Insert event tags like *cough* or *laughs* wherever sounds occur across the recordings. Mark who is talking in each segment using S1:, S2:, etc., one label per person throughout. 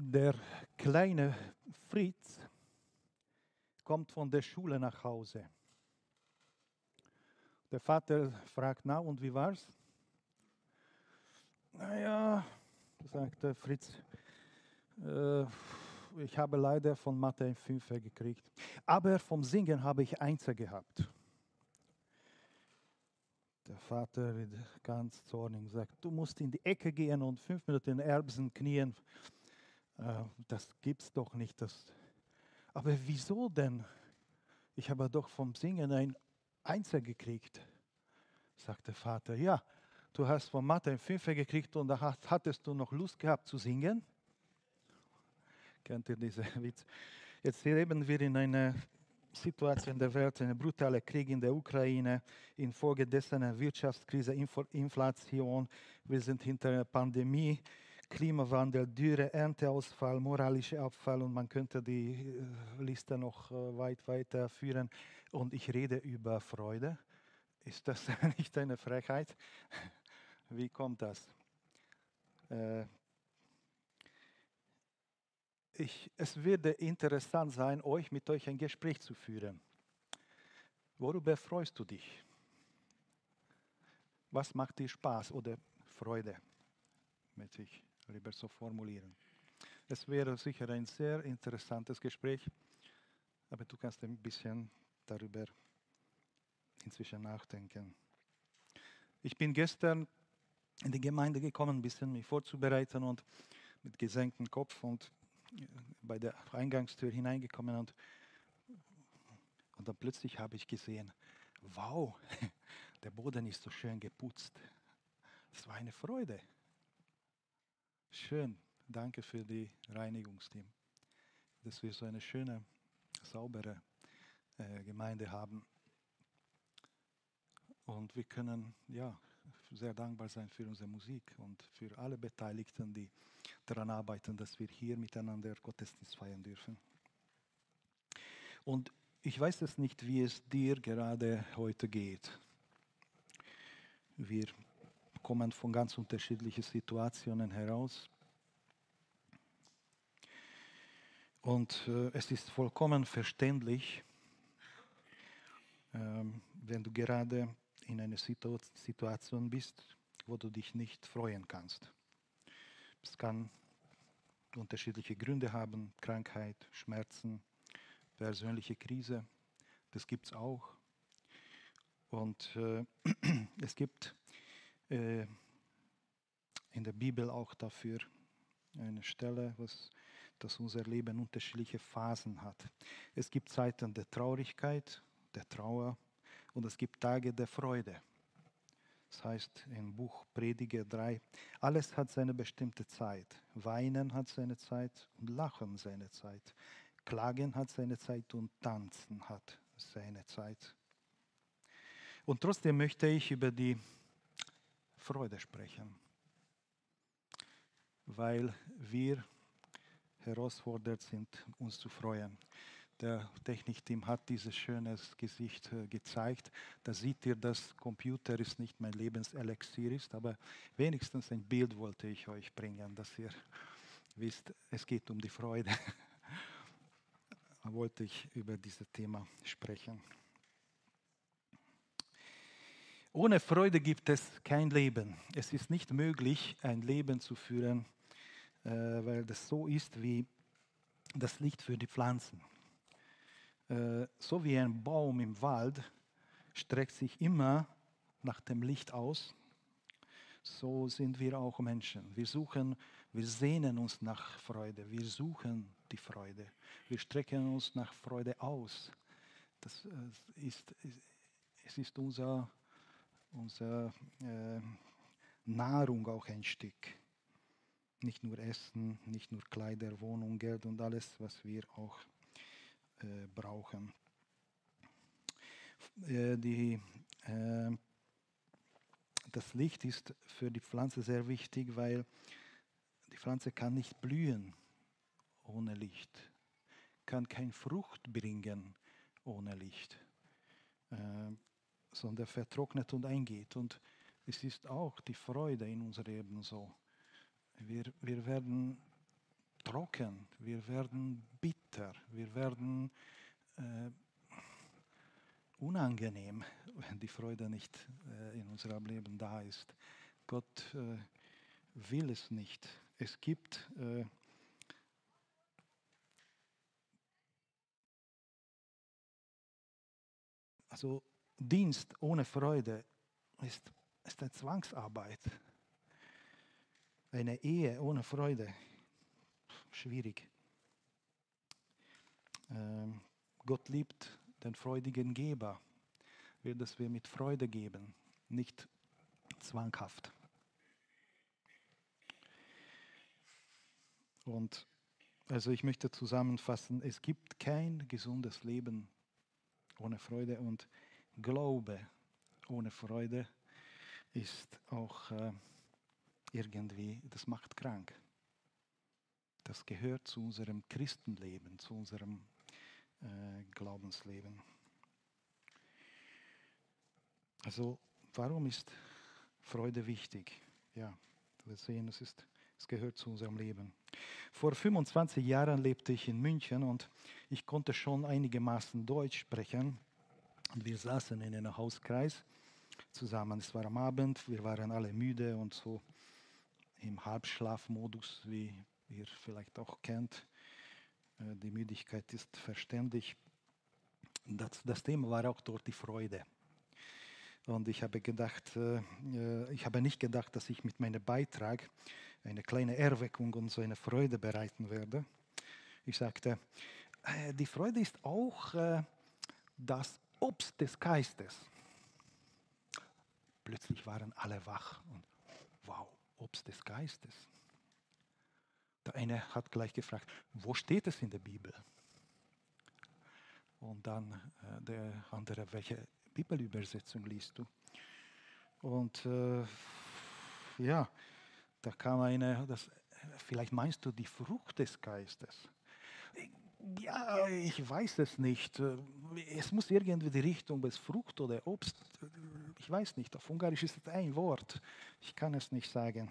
S1: Der kleine Fritz kommt von der Schule nach Hause. Der Vater fragt, na und wie war's? Naja, sagte Fritz, äh, ich habe leider von Mathe ein Fünfer gekriegt. Aber vom Singen habe ich Einser gehabt. Der Vater wird ganz zornig sagt, du musst in die Ecke gehen und fünf Minuten in Erbsen knien. Äh, das gibt's doch nicht. Das. Aber wieso denn? Ich habe doch vom Singen ein Einser gekriegt, sagt der Vater. Ja, du hast von Mathe ein Fünfer gekriegt und da hattest du noch Lust gehabt zu singen. Kennt ihr diesen *laughs* Witz? Jetzt leben wir in einer Situation der Welt, ein brutaler Krieg in der Ukraine, infolgedessen eine Wirtschaftskrise, Inflation, wir sind hinter einer Pandemie, Klimawandel, Dürre, Ernteausfall, moralischer Abfall und man könnte die äh, Liste noch äh, weit weiter führen. Und ich rede über Freude. Ist das *laughs* nicht eine Frechheit? Wie kommt das? Äh, ich, es würde interessant sein, euch mit euch ein Gespräch zu führen. Worüber freust du dich? Was macht dir Spaß oder Freude? Möchte ich lieber so formulieren. Es wäre sicher ein sehr interessantes Gespräch, aber du kannst ein bisschen darüber inzwischen nachdenken. Ich bin gestern in die Gemeinde gekommen, ein bisschen mich vorzubereiten und mit gesenktem Kopf und bei der Eingangstür hineingekommen und, und dann plötzlich habe ich gesehen, wow, *laughs* der Boden ist so schön geputzt. Es war eine Freude. Schön, danke für die Reinigungsteam, dass wir so eine schöne, saubere äh, Gemeinde haben. Und wir können ja sehr dankbar sein für unsere Musik und für alle Beteiligten, die daran arbeiten, dass wir hier miteinander Gottesdienst feiern dürfen. Und ich weiß es nicht, wie es dir gerade heute geht. Wir kommen von ganz unterschiedlichen Situationen heraus. Und äh, es ist vollkommen verständlich, ähm, wenn du gerade in einer Situation bist, wo du dich nicht freuen kannst. Es kann unterschiedliche Gründe haben, Krankheit, Schmerzen, persönliche Krise, das gibt es auch. Und äh, *clears throat* es gibt äh, in der Bibel auch dafür eine Stelle, was, dass unser Leben unterschiedliche Phasen hat. Es gibt Zeiten der Traurigkeit, der Trauer, und es gibt Tage der Freude. Das heißt im Buch Prediger 3, alles hat seine bestimmte Zeit. Weinen hat seine Zeit und Lachen seine Zeit. Klagen hat seine Zeit und Tanzen hat seine Zeit. Und trotzdem möchte ich über die Freude sprechen, weil wir herausfordert sind, uns zu freuen der Technikteam hat dieses schönes Gesicht äh, gezeigt. Da seht ihr, dass Computer ist nicht mein Lebenselixier ist, aber wenigstens ein Bild wollte ich euch bringen, dass ihr wisst, es geht um die Freude. da *laughs* wollte ich über dieses Thema sprechen. Ohne Freude gibt es kein Leben. Es ist nicht möglich, ein Leben zu führen, äh, weil das so ist wie das Licht für die Pflanzen. Äh, so wie ein Baum im Wald streckt sich immer nach dem Licht aus, so sind wir auch Menschen. Wir suchen, wir sehnen uns nach Freude, wir suchen die Freude, wir strecken uns nach Freude aus. Das äh, ist, es ist unser, unser äh, Nahrung auch ein Stück. Nicht nur Essen, nicht nur Kleider, Wohnung, Geld und alles, was wir auch äh, brauchen. Äh, die, äh, das Licht ist für die Pflanze sehr wichtig, weil die Pflanze kann nicht blühen ohne Licht, kann keine Frucht bringen ohne Licht, äh, sondern vertrocknet und eingeht. Und es ist auch die Freude in unserem Leben so. Wir, wir werden trocken, wir werden bitter, wir werden äh, unangenehm, *laughs* wenn die Freude nicht äh, in unserem Leben da ist. Gott äh, will es nicht. Es gibt äh, also Dienst ohne Freude ist, ist eine Zwangsarbeit. Eine Ehe ohne Freude, schwierig. Ähm, Gott liebt den freudigen Geber, will, dass wir mit Freude geben, nicht zwanghaft. Und also ich möchte zusammenfassen, es gibt kein gesundes Leben ohne Freude und Glaube ohne Freude ist auch äh, irgendwie, das macht krank. Das gehört zu unserem Christenleben, zu unserem äh, Glaubensleben. Also warum ist Freude wichtig? Ja, wir sehen, es, ist, es gehört zu unserem Leben. Vor 25 Jahren lebte ich in München und ich konnte schon einigermaßen Deutsch sprechen. Und wir saßen in einem Hauskreis zusammen. Es war am Abend, wir waren alle müde und so im Halbschlafmodus, wie ihr vielleicht auch kennt. Äh, die Müdigkeit ist verständlich. Das, das Thema war auch dort die Freude. Und ich habe gedacht, äh, äh, ich habe nicht gedacht, dass ich mit meinem Beitrag eine kleine Erweckung und so eine Freude bereiten werde. Ich sagte, die Freude ist auch das Obst des Geistes. Plötzlich waren alle wach und wow, Obst des Geistes. Der eine hat gleich gefragt, wo steht es in der Bibel? Und dann äh, der andere, welche Bibelübersetzung liest du? Und äh, ja, da kam eine, das, vielleicht meinst du die Frucht des Geistes. Ja, ich weiß es nicht. Es muss irgendwie die Richtung des Frucht oder Obst. Ich weiß nicht. Auf Ungarisch ist es ein Wort. Ich kann es nicht sagen.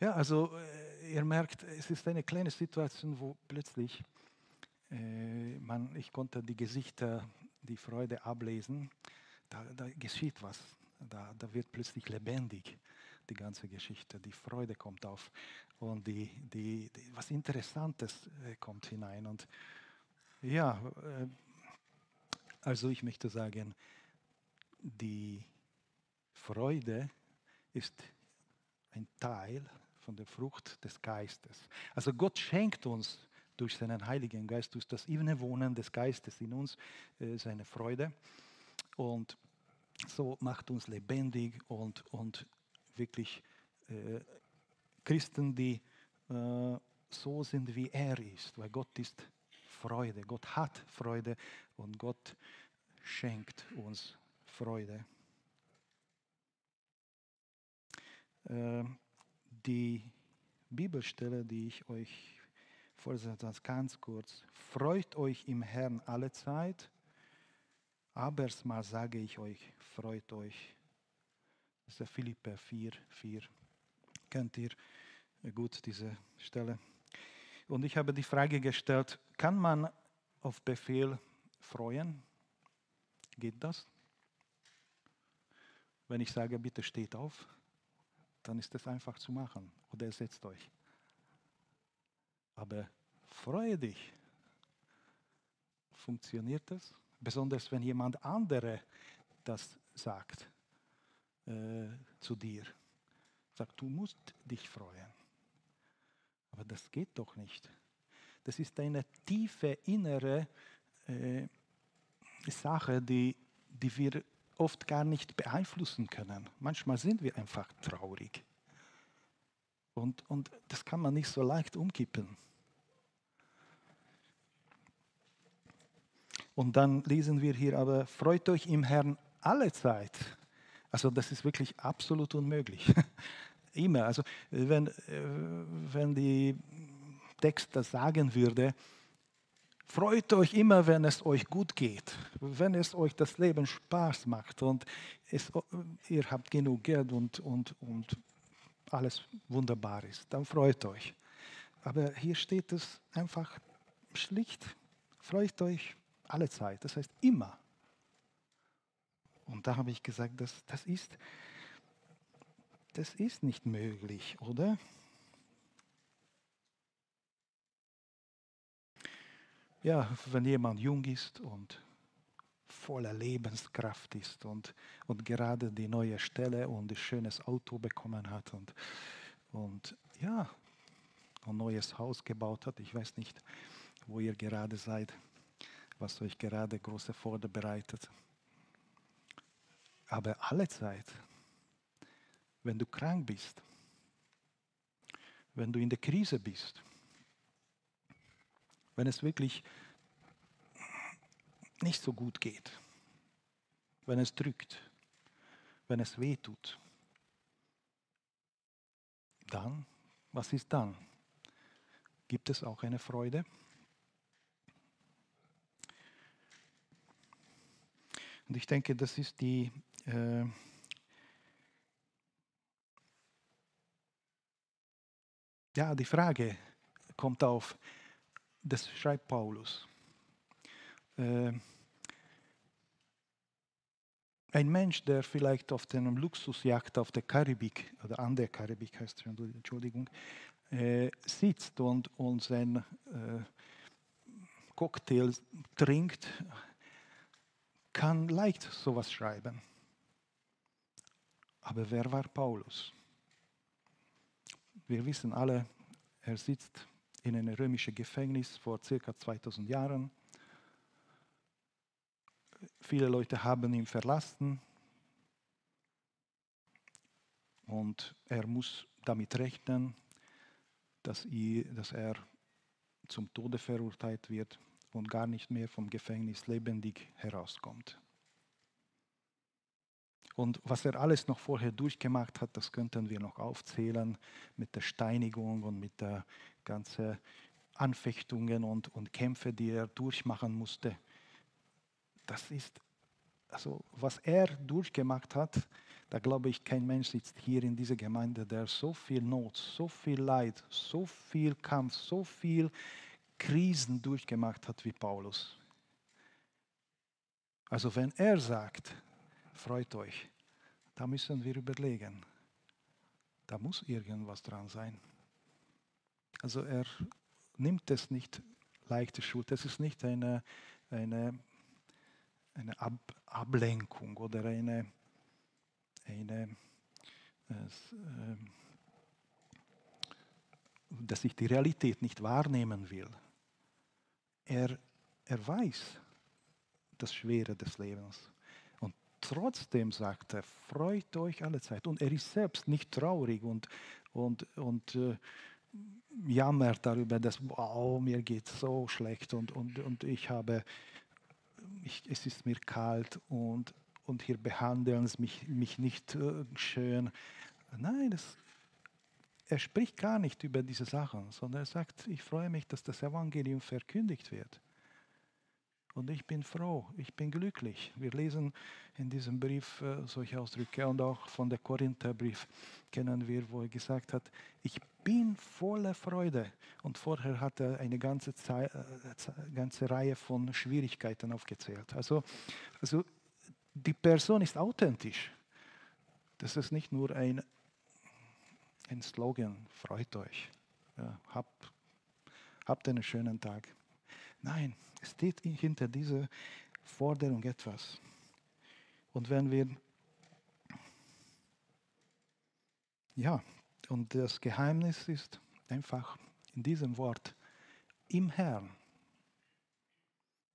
S1: Ja, also äh, ihr merkt, es ist eine kleine Situation, wo plötzlich äh, man, ich konnte die Gesichter, die Freude ablesen. Da, da geschieht was. Da, da wird plötzlich lebendig die ganze Geschichte. Die Freude kommt auf und die, die, die was Interessantes äh, kommt hinein. Und ja, äh, also ich möchte sagen, die Freude ist ein Teil von der Frucht des Geistes. Also Gott schenkt uns durch seinen Heiligen Geist, durch das Wohnen des Geistes in uns, äh, seine Freude. Und so macht uns lebendig und, und wirklich äh, Christen, die äh, so sind, wie er ist, weil Gott ist Freude, Gott hat Freude und Gott schenkt uns Freude. Äh, die Bibelstelle, die ich euch vorsetze, ganz kurz. Freut euch im Herrn alle Zeit, aber mal sage ich euch, freut euch das ist der Philipper 4, 4. Kennt ihr gut diese Stelle? Und ich habe die Frage gestellt, kann man auf Befehl freuen? Geht das? Wenn ich sage, bitte steht auf, dann ist das einfach zu machen. Oder setzt euch. Aber freue dich. Funktioniert das? Besonders wenn jemand andere das sagt äh, zu dir. Sagt, du musst dich freuen. Aber das geht doch nicht. Das ist eine tiefe innere äh, Sache, die, die wir oft gar nicht beeinflussen können. Manchmal sind wir einfach traurig. Und, und das kann man nicht so leicht umkippen. Und dann lesen wir hier aber, freut euch im Herrn alle Zeit. Also das ist wirklich absolut unmöglich. *laughs* Immer. Also wenn, äh, wenn die Text das sagen würde, freut euch immer, wenn es euch gut geht, wenn es euch das Leben Spaß macht und es, ihr habt genug Geld und, und, und alles wunderbar ist, dann freut euch. aber hier steht es einfach schlicht, freut euch alle Zeit, das heißt immer. Und da habe ich gesagt, das, das, ist, das ist nicht möglich, oder? Ja, wenn jemand jung ist und voller Lebenskraft ist und, und gerade die neue Stelle und ein schönes Auto bekommen hat und, und ja, ein neues Haus gebaut hat. Ich weiß nicht, wo ihr gerade seid, was euch gerade große Freude bereitet. Aber alle Zeit, wenn du krank bist, wenn du in der Krise bist, wenn es wirklich nicht so gut geht, wenn es drückt, wenn es weh tut, dann, was ist dann? Gibt es auch eine Freude? Und ich denke, das ist die äh, ja, die Frage kommt auf, das schreibt Paulus. Äh, ein Mensch, der vielleicht auf einem Luxusjagd auf der Karibik, oder an der Karibik heißt es, Entschuldigung, äh, sitzt und, und sein äh, Cocktail trinkt, kann leicht sowas schreiben. Aber wer war Paulus? Wir wissen alle, er sitzt in einem römischen Gefängnis vor circa 2000 Jahren. Viele Leute haben ihn verlassen und er muss damit rechnen, dass, er zum Tode verurteilt wird und gar nicht mehr vom Gefängnis lebendig herauskommt. Und was er alles noch vorher durchgemacht hat, das könnten wir noch aufzählen mit der Steinigung und mit der ganzen Anfechtungen und, und Kämpfe, die er durchmachen musste. Das ist, also was er durchgemacht hat, da glaube ich, kein Mensch sitzt hier in dieser Gemeinde, der so viel Not, so viel Leid, so viel Kampf, so viel Krisen durchgemacht hat wie Paulus. Also wenn er sagt, freut euch, da müssen wir überlegen. Da muss irgendwas dran sein. Also er nimmt es nicht leichte Schuld. Es ist nicht eine, eine, eine Ab Ablenkung oder eine, eine äh, dass ich die Realität nicht wahrnehmen will. Er, er weiß das Schwere des Lebens. Trotzdem sagt er, freut euch alle Zeit. Und er ist selbst nicht traurig und, und, und äh, jammert darüber, dass wow, mir geht so schlecht und, und, und ich habe, ich, es ist mir kalt und, und hier behandeln sie mich, mich nicht äh, schön. Nein, das, er spricht gar nicht über diese Sachen, sondern er sagt, ich freue mich, dass das Evangelium verkündigt wird. Und ich bin froh, ich bin glücklich. Wir lesen in diesem Brief äh, solche Ausdrücke und auch von der Korintherbrief kennen wir, wo er gesagt hat, ich bin voller Freude. Und vorher hat er eine ganze, Zeit, äh, ganze Reihe von Schwierigkeiten aufgezählt. Also, also die Person ist authentisch. Das ist nicht nur ein, ein Slogan, freut euch, ja, habt, habt einen schönen Tag. Nein, es steht hinter dieser Forderung etwas. Und wenn wir, ja, und das Geheimnis ist einfach in diesem Wort, im Herrn.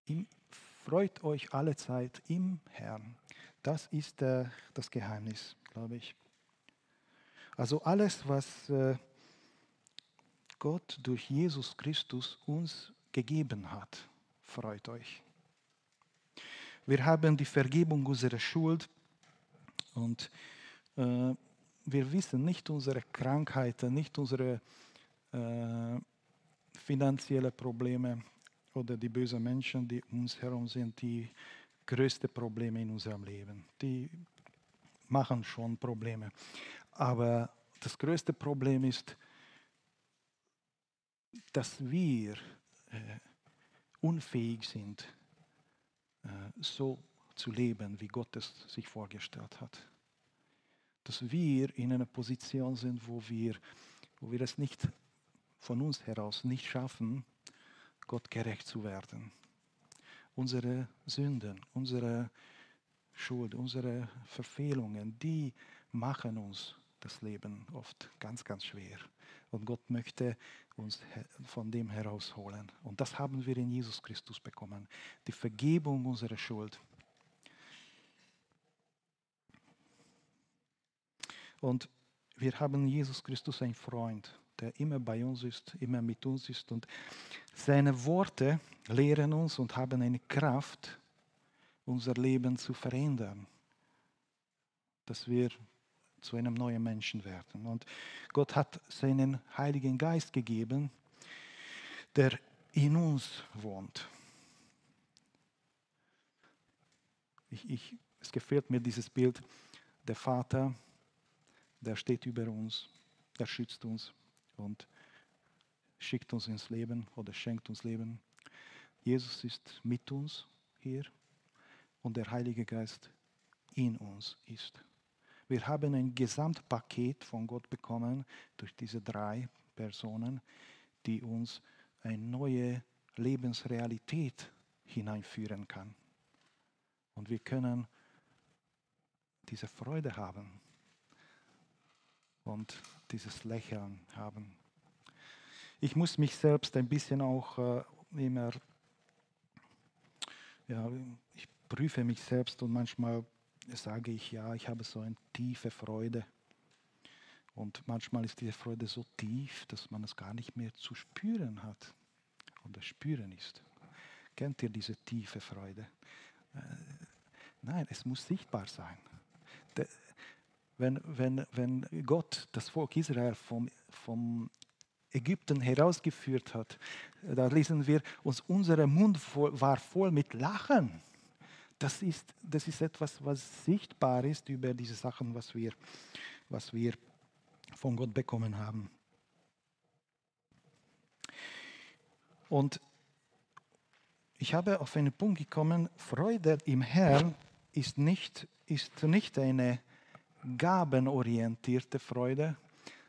S1: Im, freut euch alle Zeit im Herrn. Das ist äh, das Geheimnis, glaube ich. Also alles, was äh, Gott durch Jesus Christus uns gegeben hat, freut euch. Wir haben die Vergebung unserer Schuld und äh, wir wissen nicht unsere Krankheiten, nicht unsere äh, finanziellen Probleme oder die bösen Menschen, die uns herum sind, die größten Probleme in unserem Leben. Die machen schon Probleme. Aber das größte Problem ist dass wir unfähig sind, äh, so zu leben, wie Gott es sich vorgestellt hat. Dass wir in einer Position sind, wo wir, wo wir es nicht von uns heraus nicht schaffen, Gott gerecht zu werden. Unsere Sünden, unsere Schuld, unsere Verfehlungen, die machen uns das Leben oft ganz, ganz schwer. Und Gott möchte uns von dem herausholen. Und das haben wir in Jesus Christus bekommen. Die Vergebung unserer Schuld. Und wir haben Jesus Christus, ein Freund, der immer bei uns ist, immer mit uns ist. Und seine Worte lehren uns und haben eine Kraft, unser Leben zu verändern. Dass wir zu einem neuen Menschen werden. Und Gott hat seinen Heiligen Geist gegeben, der in uns wohnt. Ich, ich, es gefällt mir dieses Bild, der Vater, der steht über uns, der schützt uns und schickt uns ins Leben oder schenkt uns Leben. Jesus ist mit uns hier und der Heilige Geist in uns ist. Wir haben ein Gesamtpaket von Gott bekommen durch diese drei Personen, die uns eine neue Lebensrealität hineinführen kann. Und wir können diese Freude haben und dieses Lächeln haben. Ich muss mich selbst ein bisschen auch äh, immer, ja, ich prüfe mich selbst und manchmal sage ich, ja, ich habe so eine tiefe Freude. Und manchmal ist diese Freude so tief, dass man es gar nicht mehr zu spüren hat oder spüren ist. Kennt ihr diese tiefe Freude? Äh, nein, es muss sichtbar sein. wenn, wenn, wenn Gott das Volk Israel vom, vom Ägypten herausgeführt hat, da lesen wir, uns unser Mund war voll mit Lachen das ist, das ist etwas, was sichtbar ist über diese Sachen, was wir, was wir von Gott bekommen haben. Und ich habe auf einen Punkt gekommen, Freude im Herrn ist nicht, ist nicht eine gabenorientierte Freude,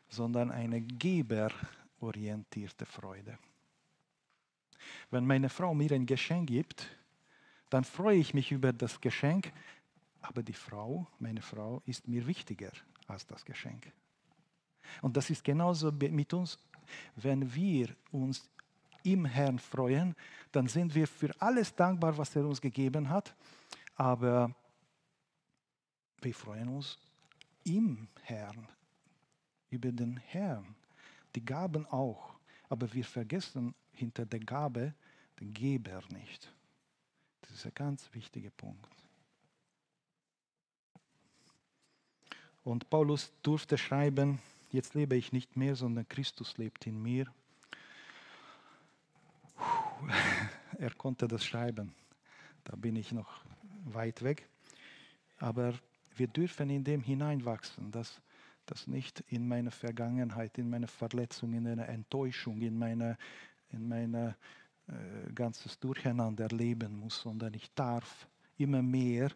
S1: sondern eine geberorientierte Freude. Wenn meine Frau mir ein Geschenk gibt, dann freue ich mich über das Geschenk, aber die Frau, meine Frau, ist mir wichtiger als das Geschenk. Und das ist genauso mit uns. Wenn wir uns im Herrn freuen, dann sind wir für alles dankbar, was er uns gegeben hat, aber wir freuen uns im Herrn, über den Herrn. Die Gaben auch, aber wir vergessen hinter der Gabe den Geber nicht. Ist ganz wichtiger Punkt. Und Paulus durfte schreiben, jetzt lebe ich nicht mehr, sondern Christus lebt in mir. *laughs* Er konnte das schreiben. Da bin ich noch weit weg. Aber wir dürfen in dem hineinwachsen, dass das nicht in meine Vergangenheit, in meine Verletzung, in meine Enttäuschung, in meine, in meine äh, ganzes Durcheinander leben muss, sondern ich darf immer mehr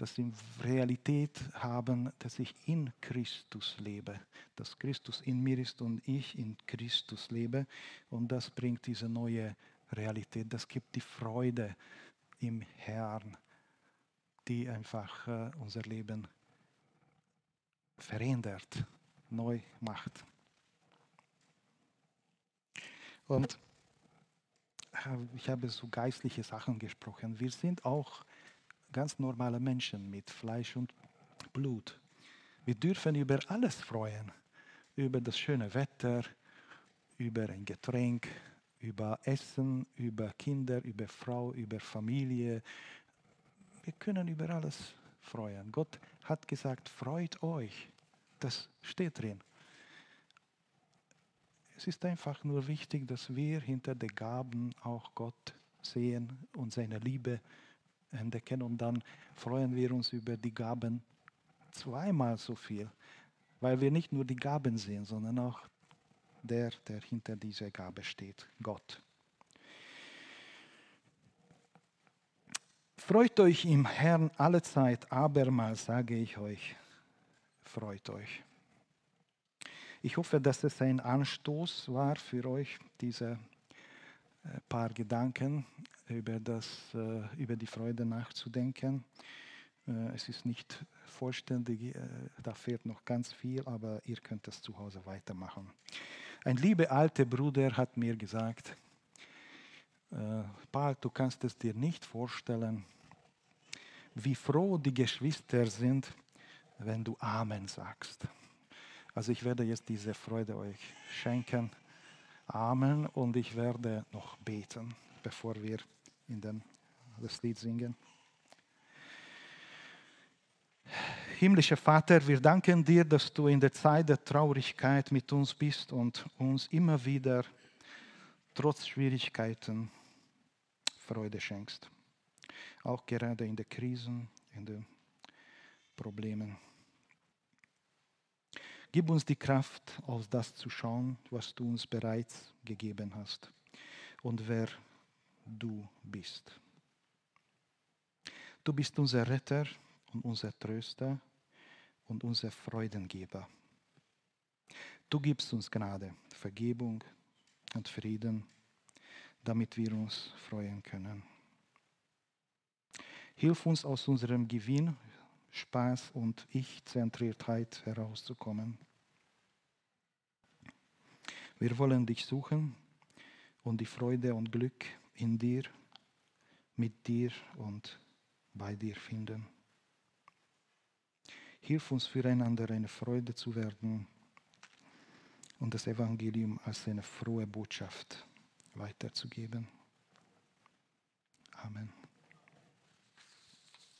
S1: das in Realität haben, dass ich in Christus lebe, dass Christus in mir ist und ich in Christus lebe. Und das bringt diese neue Realität, das gibt die Freude im Herrn, die einfach äh, unser Leben verändert, neu macht. Und ich habe so geistliche Sachen gesprochen. Wir sind auch ganz normale Menschen mit Fleisch und Blut. Wir dürfen über alles freuen. Über das schöne Wetter, über ein Getränk, über Essen, über Kinder, über Frau, über Familie. Wir können über alles freuen. Gott hat gesagt, freut euch. Das steht drin. Es ist einfach nur wichtig, dass wir hinter den Gaben auch Gott sehen und seine Liebe entdecken und dann freuen wir uns über die Gaben zweimal so viel, weil wir nicht nur die Gaben sehen, sondern auch der, der hinter dieser Gabe steht, Gott. Freut euch im Herrn alle Zeit, abermals sage ich euch, freut euch. Ich hoffe, dass es ein Anstoß war für euch, diese äh, paar Gedanken über, das, äh, über die Freude nachzudenken. Äh, es ist nicht vollständig, da fehlt noch ganz viel, aber ihr könnt es zu Hause weitermachen. Ein lieber alter Bruder hat mir gesagt, Paul, du kannst es dir nicht vorstellen, wie froh die Geschwister sind, wenn du Amen sagst. Also ich werde jetzt diese Freude euch schenken. Amen. Und ich werde noch beten, bevor wir in den, das Lied singen. Himmlischer Vater, wir danken dir, dass du in der Zeit der Traurigkeit mit uns bist und uns immer wieder trotz Schwierigkeiten Freude schenkst auch gerade in den Krisen, in den Problemen. Gib uns die Kraft, auf das zu schauen, was du uns bereits gegeben hast und wer du bist. Du bist unser Retter und unser Tröster und unser Freudengeber. Du gibst uns Gnade, Vergebung und Frieden, damit wir uns freuen können. Hilf uns aus unserem Gewinn, Spaß und Ich-Zentriertheit herauszukommen. Wir wollen dich suchen und die Freude und Glück in dir, mit dir und bei dir finden. Hilf uns füreinander eine Freude zu werden und das Evangelium als eine frohe Botschaft weiterzugeben. Amen.